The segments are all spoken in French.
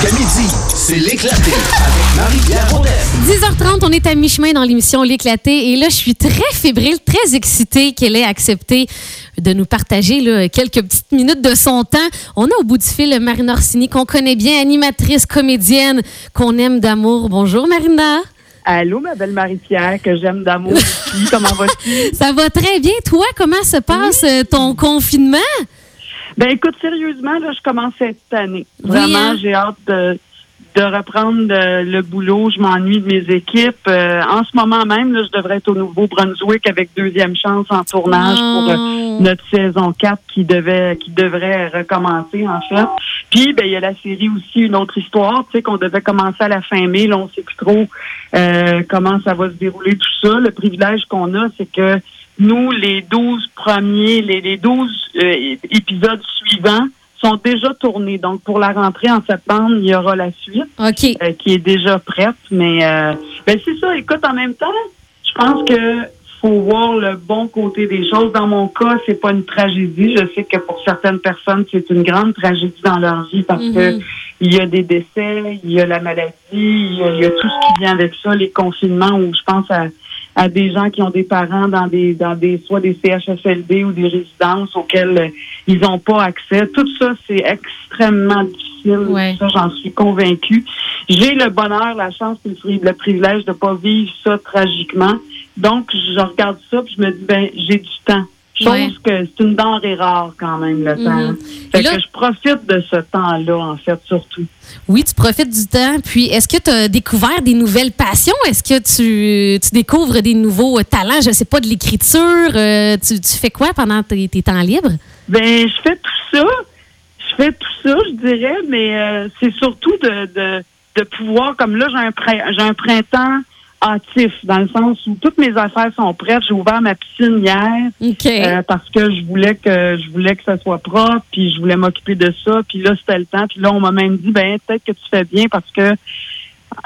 Jusqu'à midi, c'est l'éclaté avec Marie-Pierre Baudette. 10h30, on est à mi-chemin dans l'émission L'éclaté. Et là, je suis très fébrile, très excitée qu'elle ait accepté de nous partager là, quelques petites minutes de son temps. On a au bout du fil Marina Orsini, qu'on connaît bien, animatrice, comédienne, qu'on aime d'amour. Bonjour, Marina. Allô, ma belle Marie-Pierre, que j'aime d'amour. Comment vas-tu? Ça va très bien. Toi, comment se passe euh, ton confinement? Ben écoute, sérieusement, là, je commence cette année. Oui, Vraiment, hein? j'ai hâte de, de reprendre euh, le boulot. Je m'ennuie de mes équipes. Euh, en ce moment même, là, je devrais être au Nouveau-Brunswick avec deuxième chance en tournage pour euh, Oh. notre saison 4 qui devait qui devrait recommencer en fait. Puis ben il y a la série aussi une autre histoire, tu sais qu'on devait commencer à la fin mai, là on sait plus trop euh, comment ça va se dérouler tout ça. Le privilège qu'on a c'est que nous les 12 premiers les, les 12 euh, épisodes suivants sont déjà tournés. Donc pour la rentrée en septembre, il y aura la suite OK. euh, qui est déjà prête. Mais euh, ben c'est ça. Écoute, en même temps, je pense que faut voir le bon côté des choses. Dans mon cas, c'est pas une tragédie. Je sais que pour certaines personnes, c'est une grande tragédie dans leur vie parce que Mhm. il y a des décès, il y a la maladie, il y a, il y a tout ce qui vient avec ça, les confinements où je pense à à des gens qui ont des parents dans des dans des soit des CHSLD ou des résidences auxquelles euh, ils n'ont pas accès. Tout ça, c'est extrêmement difficile. Ouais. Ça, j'en suis convaincue. J'ai le bonheur, la chance et le pri- le privilège de pas vivre ça tragiquement. Donc, je regarde ça puis je me dis, ben, j'ai du temps. Chose Ouais. que c'est une denrée rare quand même, le Mhm. temps. Et Fait là- que je profite de ce temps-là, en fait, surtout. Oui, tu profites du temps. Puis, est-ce que tu as découvert des nouvelles passions? Est-ce que tu, tu découvres des nouveaux talents? Je sais pas, de l'écriture. euh, tu, tu fais quoi pendant tes, tes temps libres? Ben, je fais tout ça. Je fais tout ça, je dirais, mais euh, c'est surtout de, de, de pouvoir, comme là, j'ai un, un printemps hâtif, dans le sens où toutes mes affaires sont prêtes. J'ai ouvert ma piscine hier euh, parce que je voulais que je voulais que ça soit propre, puis je voulais m'occuper de ça. Puis là, c'était le temps. Puis là, on m'a même dit, ben peut-être que tu fais bien parce que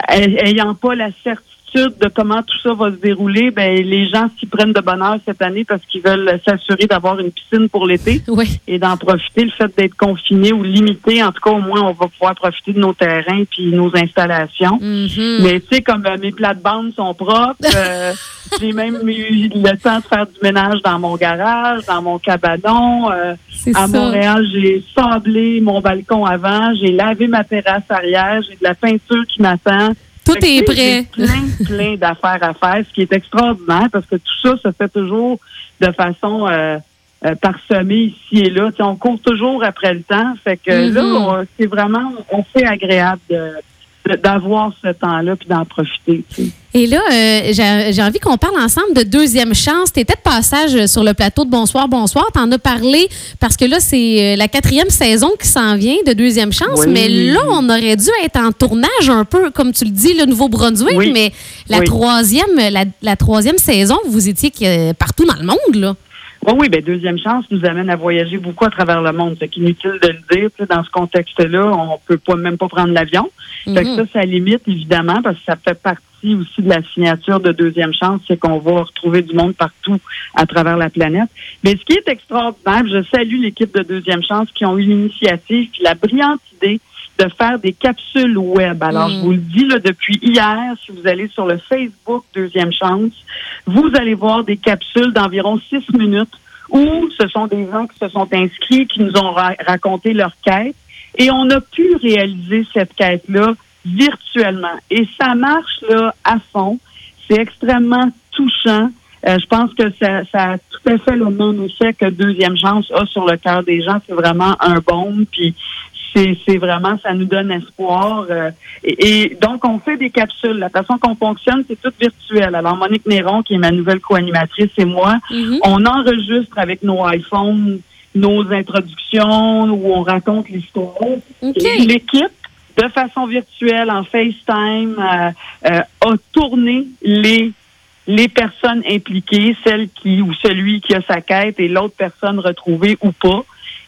ay- ayant pas la certitude de comment tout ça va se dérouler, ben les gens s'y prennent de bonheur cette année parce qu'ils veulent s'assurer d'avoir une piscine pour l'été oui. et d'en profiter. Le fait d'être confiné ou limité, en tout cas, au moins, on va pouvoir profiter de nos terrains puis nos installations. Mhm. Mais tu sais, comme euh, mes plates-bandes sont propres, euh, j'ai même eu le temps de faire du ménage dans mon garage, dans mon cabanon. euh, à ça. Montréal, j'ai sablé mon balcon avant, j'ai lavé ma terrasse arrière, j'ai de la peinture qui m'attend. Tout est prêt. Plein, plein d'affaires à faire, ce qui est extraordinaire parce que tout ça se fait toujours de façon euh, euh, parsemée ici et là. Tu sais, on court toujours après le temps. Fait que Mhm. là, c'est vraiment, on fait agréable de- d'avoir ce temps-là puis d'en profiter. tu sais. Et là, euh, j'ai envie qu'on parle ensemble de deuxième chance. Tu étais de passage sur le plateau de Bonsoir, Bonsoir. Tu en as parlé parce que là, c'est euh, la quatrième saison qui s'en vient de deuxième chance. Oui. Mais là, on aurait dû être en tournage un peu, comme tu le dis, le Nouveau-Brunswick. Oui. Mais la, Oui. troisième, la, la troisième saison, vous étiez que- partout dans le monde. là. Oui, oui, ben deuxième chance nous amène à voyager beaucoup à travers le monde. C'est inutile de le dire. Dans ce contexte-là, on peut pas même pas prendre l'avion. Fait que Mhm. ça, ça limite évidemment parce que ça fait partie aussi de la signature de deuxième chance, c'est qu'on va retrouver du monde partout à travers la planète. Mais ce qui est extraordinaire, je salue l'équipe de deuxième chance qui ont eu l'initiative puis la brillante idée de faire des capsules web. Alors, Mm. je vous le dis là, depuis hier, si vous allez sur le Facebook Deuxième Chance, vous allez voir des capsules d'environ six minutes où ce sont des gens qui se sont inscrits, qui nous ont ra- raconté leur quête. Et on a pu réaliser cette quête-là virtuellement. Et ça marche là à fond. C'est extrêmement touchant. Euh, je pense que ça, ça a tout à fait le même effet que Deuxième Chance a sur le cœur des gens. C'est vraiment un baume. Puis c'est vraiment, ça nous donne espoir. euh, et, et donc, on fait des capsules. La façon qu'on fonctionne, c'est tout virtuel. Alors, Monique Néron, qui est ma nouvelle co-animatrice, et moi, Mhm. on enregistre avec nos iPhones nos introductions où on raconte l'histoire. OK. Et L'équipe, de façon virtuelle, en FaceTime, euh, euh, a tourné les les personnes impliquées, celle qui ou celui qui a sa quête et l'autre personne retrouvée ou pas.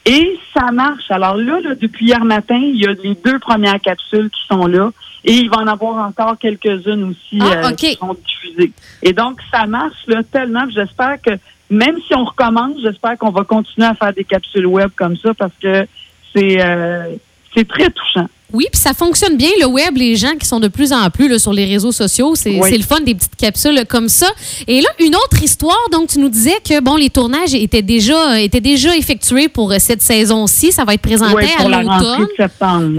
Et ça marche. Alors là, là, depuis hier matin, il y a les deux premières capsules qui sont là et il va en avoir encore quelques-unes aussi Ah, euh, qui seront diffusées. Et donc, ça marche là tellement. J'espère que même si on recommence, j'espère qu'on va continuer à faire des capsules web comme ça parce que c'est euh, c'est très touchant. Oui, puis ça fonctionne bien, le web, les gens qui sont de plus en plus là, sur les réseaux sociaux, c'est Oui. le fun des petites capsules comme ça. Et là, une autre histoire, donc tu nous disais que bon, les tournages étaient déjà, étaient déjà effectués pour euh, cette saison-ci, ça va être présenté Oui, à pour l'automne.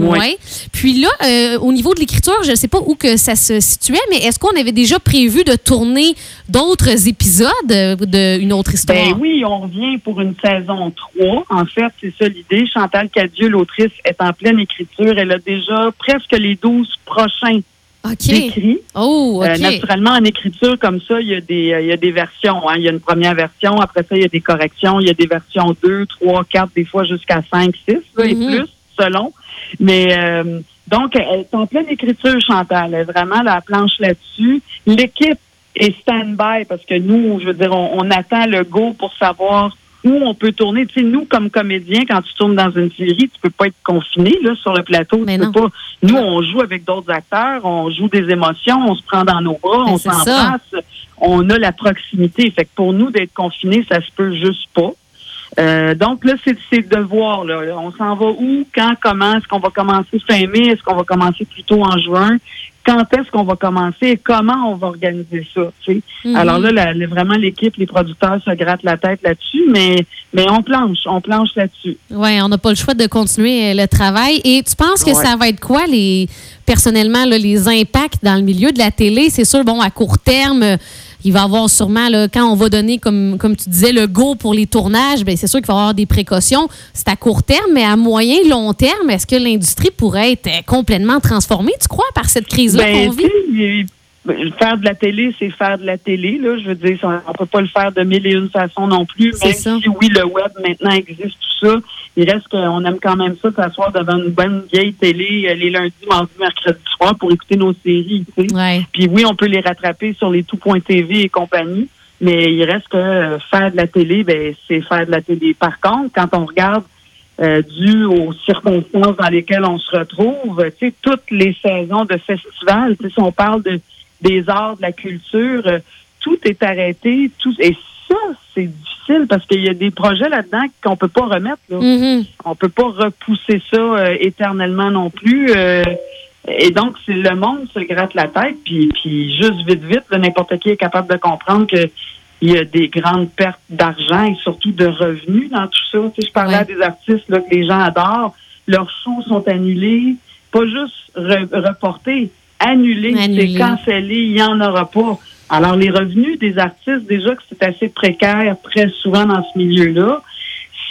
Oui. Ouais. Puis là, euh, au niveau de l'écriture, je ne sais pas où que ça se situait, mais est-ce qu'on avait déjà prévu de tourner d'autres épisodes euh, d'une autre histoire? Ben oui, on revient pour une saison 3. En fait, c'est ça l'idée. Chantal Cadieux, l'autrice, est en pleine écriture. Elle a déjà presque les 12 prochains écrits. Oh, Euh, OK. naturellement, en écriture comme ça, il y a des, euh, il y a des versions. hein. Il y a une première version, après ça, il y a des corrections. Il y a des versions 2, 3, 4, des fois jusqu'à 5, 6 là, et Mhm. plus, selon. Mais euh, donc, elle est en pleine écriture, Chantal. Elle est vraiment la planche là-dessus. L'équipe est stand-by parce que nous, je veux dire, on, on attend le go pour savoir où on peut tourner. Tu sais, nous, comme comédiens, quand tu tournes dans une série, tu peux pas être confiné là, sur le plateau. Mais tu non. peux pas. Nous, on joue avec d'autres acteurs, on joue des émotions, on se prend dans nos bras, Ben, on s'embrasse, on a la proximité. Fait que pour nous, d'être confinés, ça se peut juste pas. Euh, donc là, c'est de voir. Là. On s'en va où, quand, comment? Est-ce qu'on va commencer fin mai? Est-ce qu'on va commencer plutôt en juin? Quand est-ce qu'on va commencer et comment on va organiser ça? tu sais? Mhm. Alors là, la- la- vraiment, l'équipe, les producteurs se grattent la tête là-dessus, mais, mais on planche, on planche là-dessus. Oui, on n'a pas le choix de continuer euh, le travail. Et tu penses que Ouais. ça va être quoi, les personnellement, là, les impacts dans le milieu de la télé? C'est sûr, bon, à court terme, euh, il va y avoir sûrement, là, quand on va donner, comme, comme tu disais, le go pour les tournages, bien, c'est sûr qu'il va y avoir des précautions. C'est à court terme, mais à moyen, long terme, est-ce que l'industrie pourrait être euh, complètement transformée, tu crois, par cette crise-là Ben, qu'on vit? ben, faire de la télé, c'est faire de la télé. Là, je veux dire, on ne peut pas le faire de mille et une façons non plus. Même si oui, le web maintenant existe tout ça, il reste qu'on aime quand même ça, s'asseoir devant une bonne vieille télé euh, les lundis, mardis, mercredis soir pour écouter nos séries. tu sais. Ouais. Puis oui, on peut les rattraper sur les tout.tv et compagnie, mais il reste que euh, faire de la télé, ben c'est faire de la télé. Par contre, quand on regarde euh, dû aux circonstances dans lesquelles on se retrouve, tu sais, toutes les saisons de festivals, tu sais, si on parle de des arts, de la culture, euh, tout est arrêté, tout et ça, c'est difficile parce qu'il y a des projets là-dedans qu'on peut pas remettre. Là. Mhm. On peut pas repousser ça euh, éternellement non plus. euh, et donc, c'est le monde se gratte la tête, puis, puis juste vite, vite, là, n'importe qui est capable de comprendre que il y a des grandes pertes d'argent et surtout de revenus dans tout ça. Tu sais, je parlais Ouais. à des artistes là, que les gens adorent. Leurs shows sont annulés, pas juste re- reportés, annulés, Annulés. c'est cancellé, il n'y en aura pas. Alors, les revenus des artistes, déjà que c'est assez précaire très souvent dans ce milieu-là,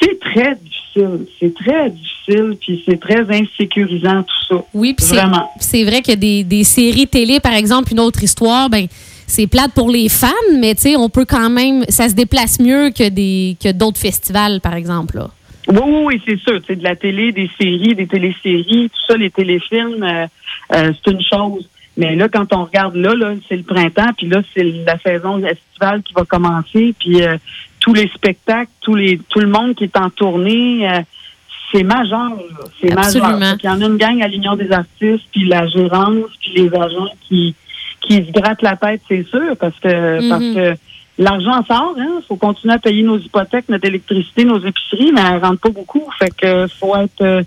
c'est très difficile. C'est très difficile, puis c'est très insécurisant tout ça. Oui, puis c'est Vraiment. c'est vrai que des, des séries télé, par exemple, une autre histoire, ben c'est plate pour les fans, mais tu sais, on peut quand même, ça se déplace mieux que des que d'autres festivals, par exemple. Là. Oui, oui, oui, c'est sûr. C'est de la télé, des séries, des téléséries, tout ça, les téléfilms, euh, euh, c'est une chose. Mais là, quand on regarde là, là, c'est le printemps, puis là, c'est la saison estivale qui va commencer, puis euh, tous les spectacles, tous les, tout le monde qui est en tournée, euh, c'est majeur. là. C'est majeur. Qu'il y en a une gang à l'Union des artistes, puis la gérance, puis les agents qui qui se grattent la tête, c'est sûr, parce que Mhm. parce que l'argent sort, hein. faut continuer à payer nos hypothèques, notre électricité, nos épiceries, mais elle rentre pas beaucoup. Fait que faut être euh,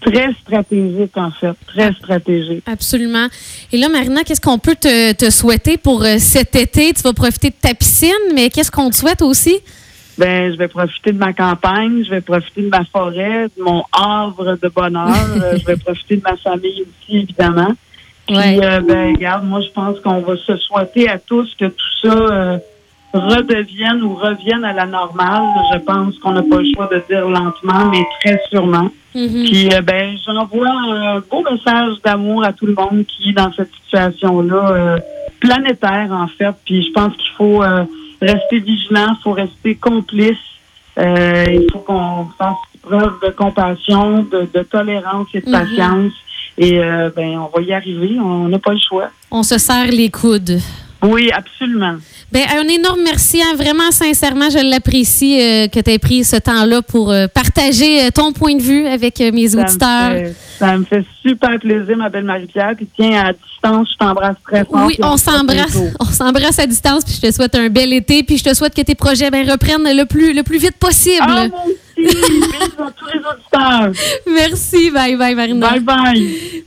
très stratégique, en fait. Très stratégique. Absolument. Et là, Marina, qu'est-ce qu'on peut te, te souhaiter pour euh, cet été? Tu vas profiter de ta piscine, mais qu'est-ce qu'on te souhaite aussi? Ben, je vais profiter de ma campagne, je vais profiter de ma forêt, de mon havre de bonheur. Euh, je vais profiter de ma famille aussi, évidemment. Puis, Ouais. euh, ben, regarde, moi, je pense qu'on va se souhaiter à tous que tout ça euh, redevienne ou revienne à la normale. Je pense qu'on n'a pas le choix de dire lentement, mais très sûrement. Mhm. Puis, euh, ben, j'envoie un beau message d'amour à tout le monde qui est dans cette situation-là, euh, planétaire, en fait. Puis, je pense qu'il faut euh, rester vigilant, il faut rester complice. Euh, il faut qu'on fasse preuve de compassion, de, de tolérance et de Mhm. patience. Et, euh, ben, on va y arriver. On n'a pas le choix. On se serre les coudes. Oui, absolument. Ben, un énorme merci. hein. Vraiment, sincèrement, je l'apprécie euh, que tu aies pris ce temps-là pour euh, partager euh, ton point de vue avec mes Ça me, auditeurs. fait, ça me fait super plaisir, ma belle Marie-Pierre. Puis, tiens, à distance, je t'embrasse très fort. Oui, on s'embrasse. On s'embrasse à distance, puis je te souhaite un bel été, puis je te souhaite que tes projets ben, reprennent le plus, le plus vite possible. Ah, moi aussi, à tous les auditeurs. Merci. Bye bye, Marina. Bye bye.